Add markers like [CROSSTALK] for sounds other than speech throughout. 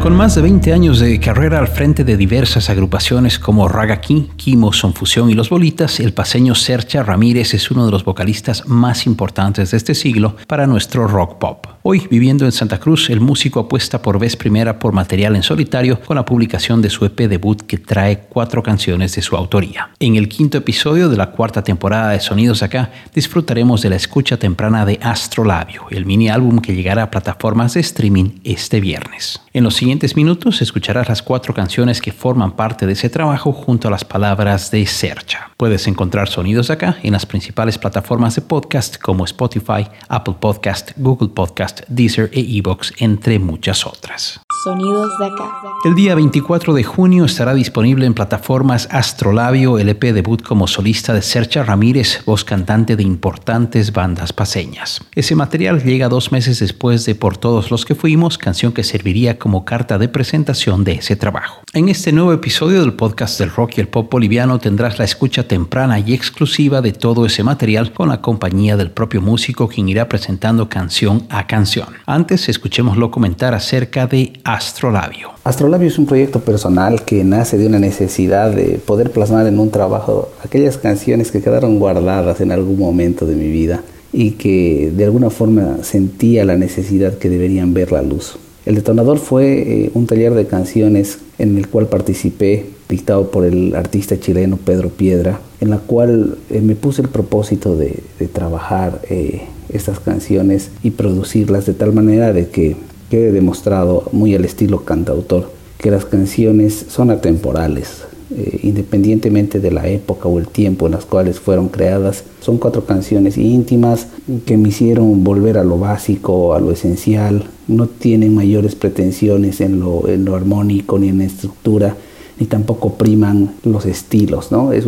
Con más de 20 años de carrera al frente de diversas agrupaciones como Raga King, Kimo, Son Fusión y Los Bolitas, el paseño Sercha Ramírez es uno de los vocalistas más importantes de este siglo para nuestro rock pop. Hoy, viviendo en Santa Cruz, el músico apuesta por vez primera por material en solitario con la publicación de su EP debut que trae cuatro canciones de su autoría. En el quinto episodio de la cuarta temporada de Sonidos Acá, disfrutaremos de la escucha temprana de Astrolabio, el mini álbum que llegará a plataformas de streaming este viernes. En los siguientes minutos escucharás las cuatro canciones que forman parte de ese trabajo junto a las palabras de Sercha. Puedes encontrar Sonidos Acá en las principales plataformas de podcast como Spotify, Apple Podcast, Google Podcast, Deezer e Evox, entre muchas otras. Sonidos de acá. El día 24 de junio estará disponible en plataformas Astrolabio, LP debut como solista de Sercha Ramírez, voz cantante de importantes bandas paseñas. Ese material llega dos meses después de Por todos los que fuimos, canción que serviría como carta de presentación de ese trabajo. En este nuevo episodio del podcast del rock y el pop boliviano tendrás la escucha temprana y exclusiva de todo ese material con la compañía del propio músico quien irá presentando canción a canción. Antes escuchémoslo comentar acerca de Astrolabio. Astrolabio es un proyecto personal que nace de una necesidad de poder plasmar en un trabajo aquellas canciones que quedaron guardadas en algún momento de mi vida y que de alguna forma sentía la necesidad que deberían ver la luz. El detonador fue eh, un taller de canciones en el cual participé, dictado por el artista chileno Pedro Piedra, en la cual eh, me puse el propósito de, trabajar eh, estas canciones y producirlas de tal manera de que quede demostrado muy al estilo cantautor que las canciones son atemporales, eh, independientemente de la época o el tiempo en las cuales fueron creadas. Son cuatro canciones íntimas que me hicieron volver a lo básico, a lo esencial. No tienen mayores pretensiones en lo, en lo armónico ni en la estructura, ni tampoco priman los estilos. ¿no? Es,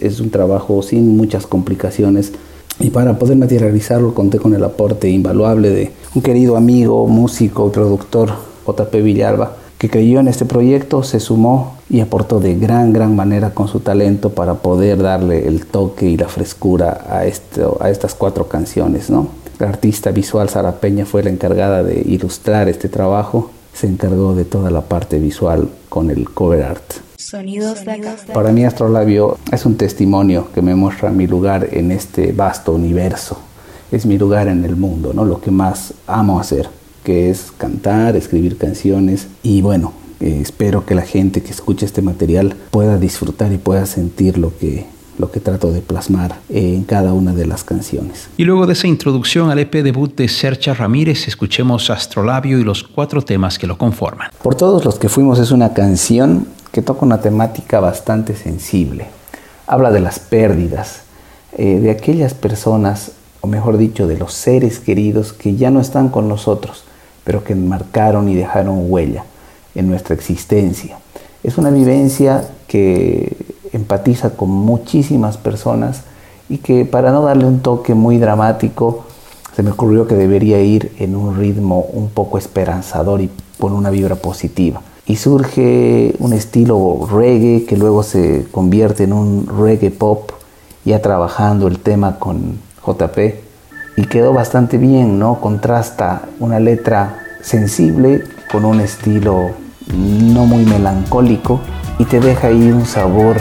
es un trabajo sin muchas complicaciones y para poder materializarlo conté con el aporte invaluable de un querido amigo, músico y productor, JP Villalba, que creyó en este proyecto, se sumó y aportó de gran, gran manera con su talento para poder darle el toque y la frescura a, esto, a estas cuatro canciones. ¿no? La artista visual Sara Peña fue la encargada de ilustrar este trabajo, se encargó de toda la parte visual con el cover art. Sonidos de acá. Para mí Astrolabio es un testimonio que me muestra mi lugar en este vasto universo. Es mi lugar en el mundo, ¿no? Lo que más amo hacer, que es cantar, escribir canciones y bueno, eh, espero que la gente que escuche este material pueda disfrutar y pueda sentir lo que lo que trato de plasmar en cada una de las canciones. Y luego de esa introducción al EP debut de Sercha Ramírez, escuchemos Astrolabio y los cuatro temas que lo conforman. Por todos los que fuimos es una canción que toca una temática bastante sensible. Habla de las pérdidas, eh, de aquellas personas, o mejor dicho, de los seres queridos que ya no están con nosotros, pero que marcaron y dejaron huella en nuestra existencia. Es una vivencia que empatiza con muchísimas personas y que para no darle un toque muy dramático, se me ocurrió que debería ir en un ritmo un poco esperanzador y con una vibra positiva y surge un estilo reggae que luego se convierte en un reggae pop, ya trabajando el tema con JP y quedó bastante bien, ¿no? Contrasta una letra sensible con un estilo no muy melancólico y te deja ahí un sabor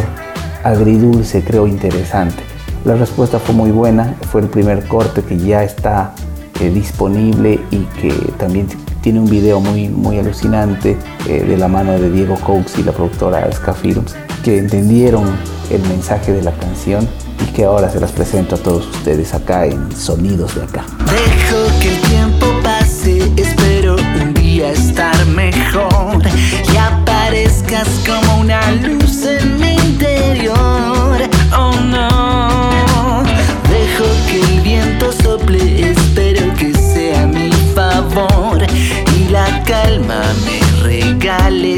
agridulce, creo interesante. La respuesta fue muy buena, fue el primer corte que ya está eh, disponible y que también tiene un video muy, muy alucinante eh, de la mano de Diego Cox y la productora Ska Films, que entendieron el mensaje de la canción y que ahora se las presento a todos ustedes acá en Sonidos de Acá. Dejo que el tiempo pase, espero un día estar mejor y aparezcas como una luz calma me regale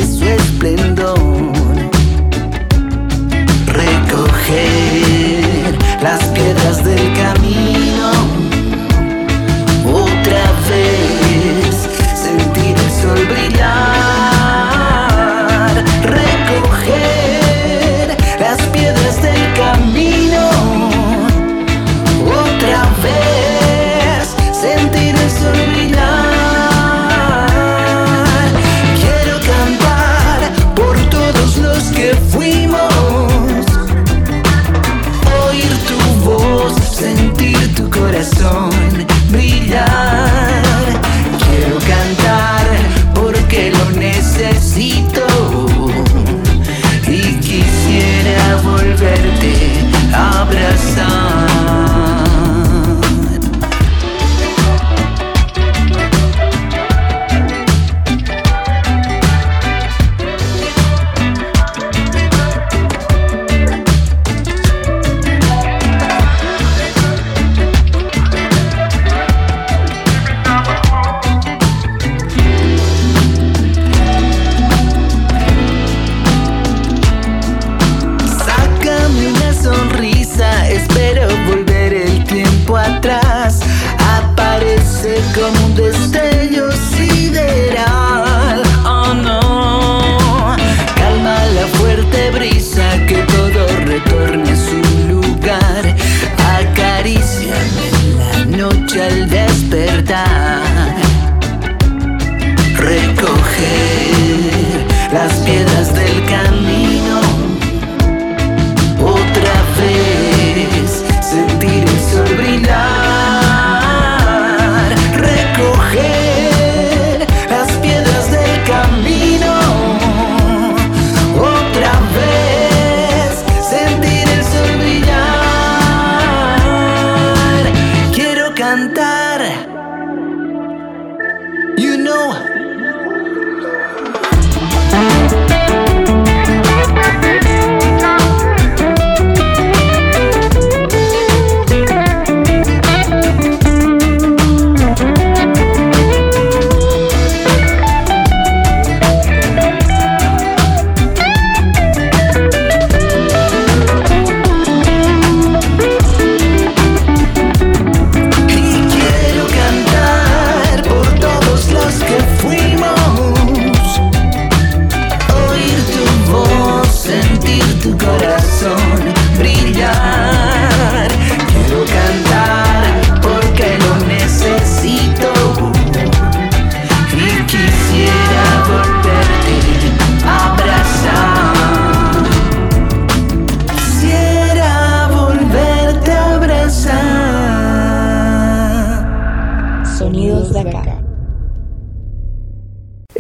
know.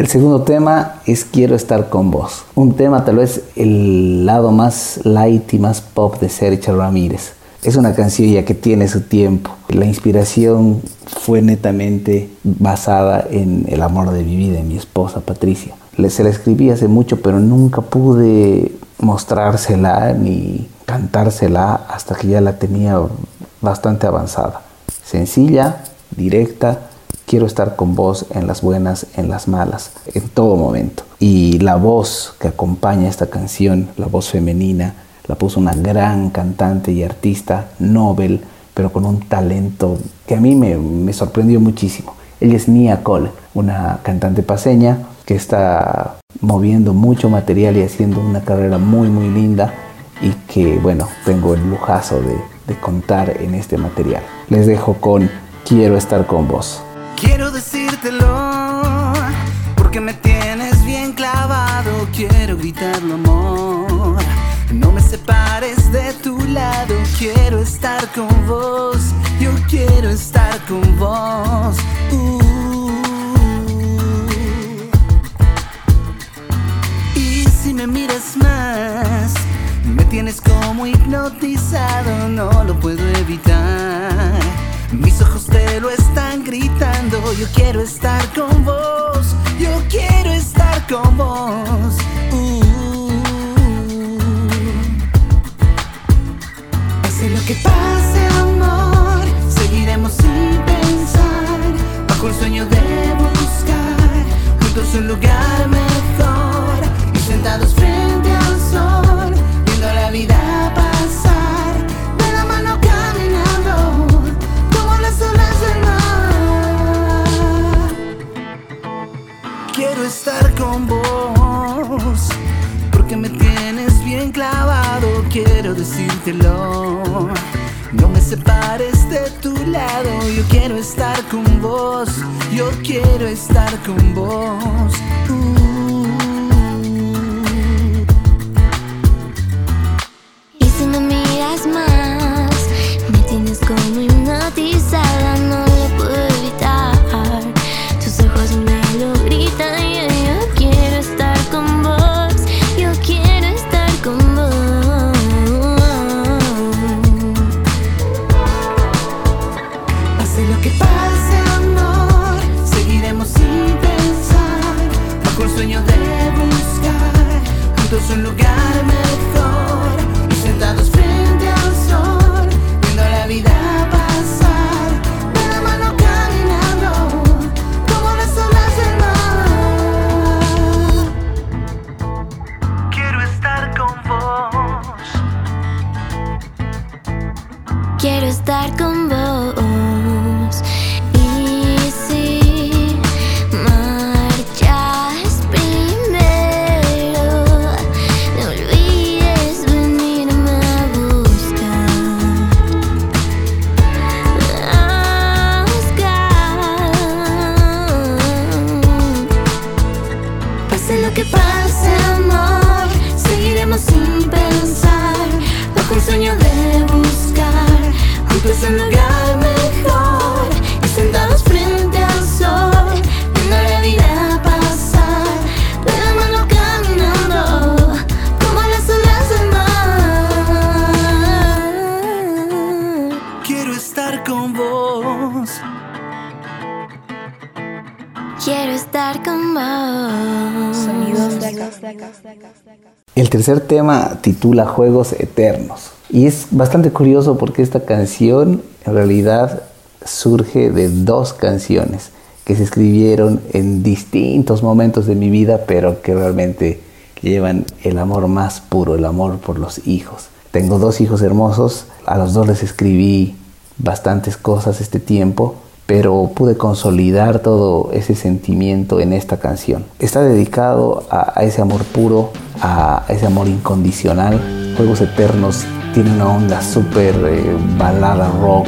Segundo tema es Quiero estar con vos. Un tema tal vez el lado más light y más pop de Sergio Ramírez. Es una canción ya que tiene su tiempo. La inspiración fue netamente basada en el amor de mi vida, en mi esposa Patricia. Se la escribí hace mucho, pero nunca pude mostrársela ni cantársela hasta que ya la tenía bastante avanzada. Sencilla, directa, quiero estar con vos en las buenas, en las malas, en todo momento. Y la voz que acompaña esta canción, la voz femenina, la puso una gran cantante y artista, Nobel, pero con un talento que a mí me, me sorprendió muchísimo. Ella es Nia Cole, una cantante paseña que está moviendo mucho material y haciendo una carrera muy muy linda y que bueno, tengo el lujazo de, de contar en este material. Les dejo con Quiero estar con vos. Quiero decírtelo porque me tienes bien clavado. Quiero gritarlo, amor. No me separes de tu lado. Quiero estar con vos. Yo quiero estar con vos. Uh. Y si me miras más, me tienes como hipnotizado. No lo puedo evitar. Mis ojos te lo Yo quiero estar con vos. Yo quiero estar con vos. Uh. Pase lo que pase, amor. Seguiremos sin pensar. Bajo el sueño de buscar. Juntos un lugar mejor. Yo quiero estar con vos, yo quiero estar con vos. Uh. Estar con vos. Quiero estar con vos. Sonidos de acá. El tercer tema titula Juegos Eternos. Y es bastante curioso porque esta canción en realidad surge de dos canciones que se escribieron en distintos momentos de mi vida, pero que realmente llevan el amor más puro, el amor por los hijos. Tengo dos hijos hermosos, a los dos les escribí bastantes cosas este tiempo, pero pude consolidar todo ese sentimiento en esta canción. Está dedicado a, a ese amor puro, a ese amor incondicional. Juegos Eternos tiene una onda súper eh, balada rock,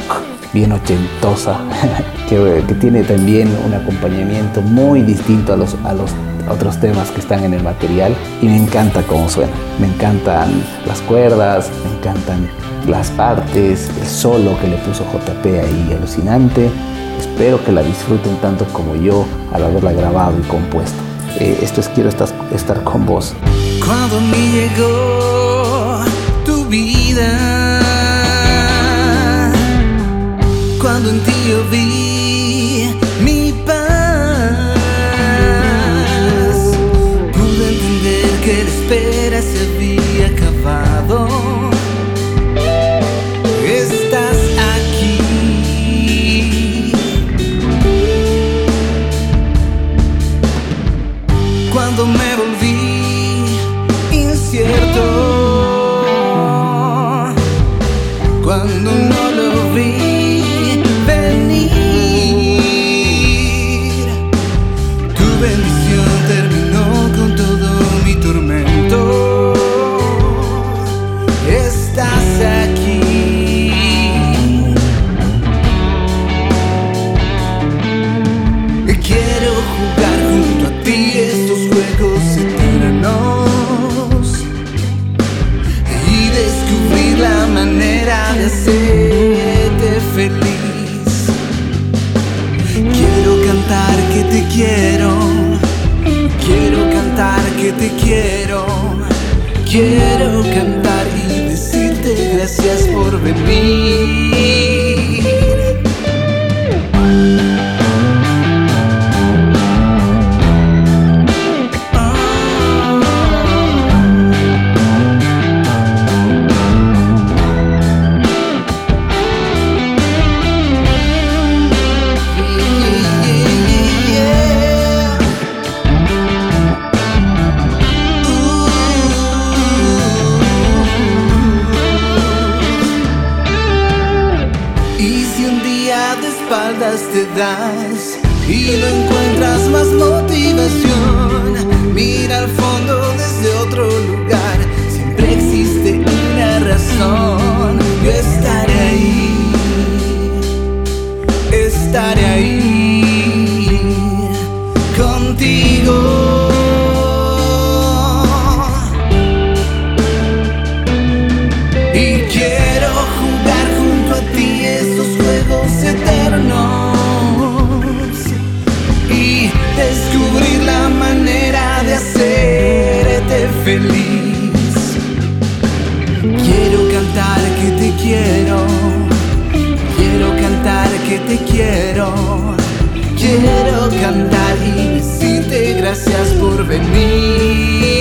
bien ochentosa, [LAUGHS] que, que tiene también un acompañamiento muy distinto a los, a los otros temas que están en el material y me encanta cómo suena. Me encantan las cuerdas, me encantan las partes, el solo que le puso JP ahí alucinante. Espero que la disfruten tanto como yo al haberla grabado y compuesto. Eh, esto es Quiero estar, estar con vos. Cuando me llegó tu vida, cuando en ti yo vi te das hacerte feliz. Quiero cantar que te quiero, quiero cantar que te quiero, quiero cantar y decirte gracias por venir.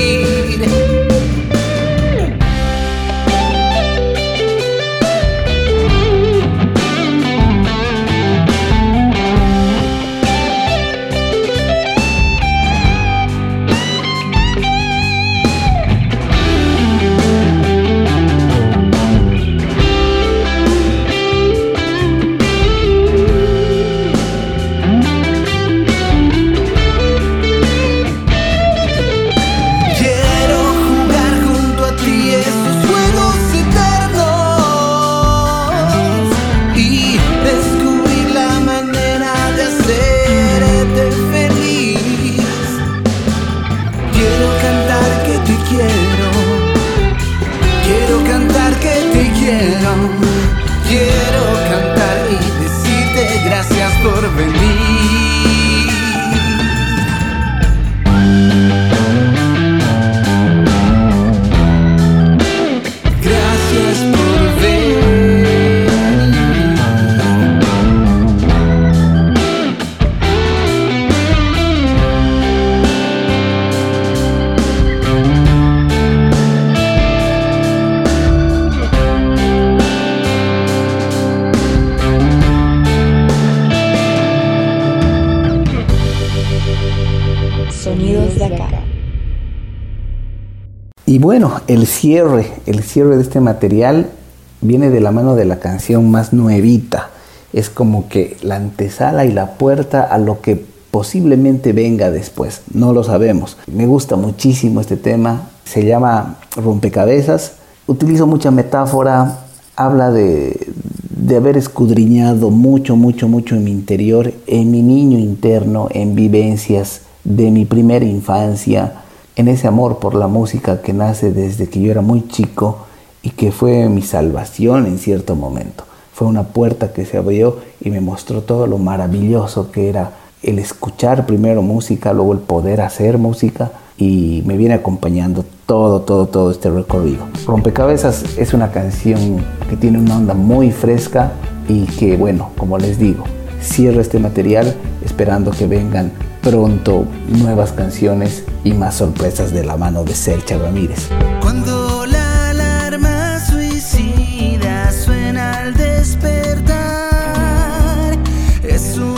El cierre, el cierre de este material viene de la mano de la canción más nuevita. Es como que la antesala y la puerta a lo que posiblemente venga después. No lo sabemos. Me gusta muchísimo este tema. Se llama Rompecabezas. Utilizo mucha metáfora. Habla de, de haber escudriñado mucho, mucho, mucho en mi interior, en mi niño interno, en vivencias de mi primera infancia, en ese amor por la música que nace desde que yo era muy chico y que fue mi salvación en cierto momento. Fue una puerta que se abrió y me mostró todo lo maravilloso que era el escuchar primero música, luego el poder hacer música y me viene acompañando todo, todo, todo este recorrido. Rompecabezas es una canción que tiene una onda muy fresca y que, bueno, como les digo, cierro este material esperando que vengan pronto nuevas canciones y más sorpresas de la mano de Sercha Ramírez. Cuando la alarma suicida suena al despertar, es un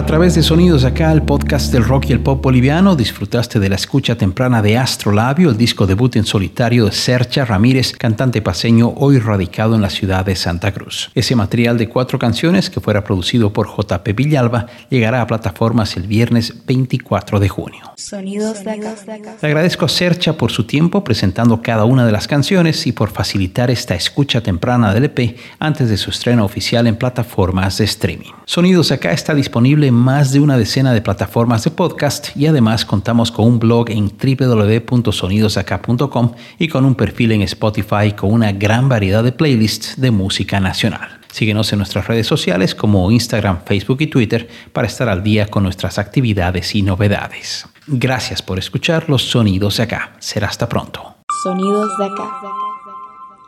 A través de Sonidos Acá, el podcast del rock y el pop boliviano, disfrutaste de la escucha temprana de Astrolabio, el disco debut en solitario de Sercha Ramírez, cantante paseño hoy radicado en la ciudad de Santa Cruz. Ese material de cuatro canciones, que fuera producido por JP Villalba, llegará a plataformas el viernes 24 de junio. Sonidos de acá. Le agradezco a Sercha por su tiempo presentando cada una de las canciones y por facilitar esta escucha temprana del EP antes de su estreno oficial en plataformas de streaming. Sonidos Acá está disponible más de una decena de plataformas de podcast y además contamos con un blog en www.sonidosaca.com y con un perfil en Spotify con una gran variedad de playlists de música nacional. Síguenos en nuestras redes sociales como Instagram, Facebook y Twitter para estar al día con nuestras actividades y novedades. Gracias por escuchar los sonidos de acá. Será hasta pronto. Sonidos de acá.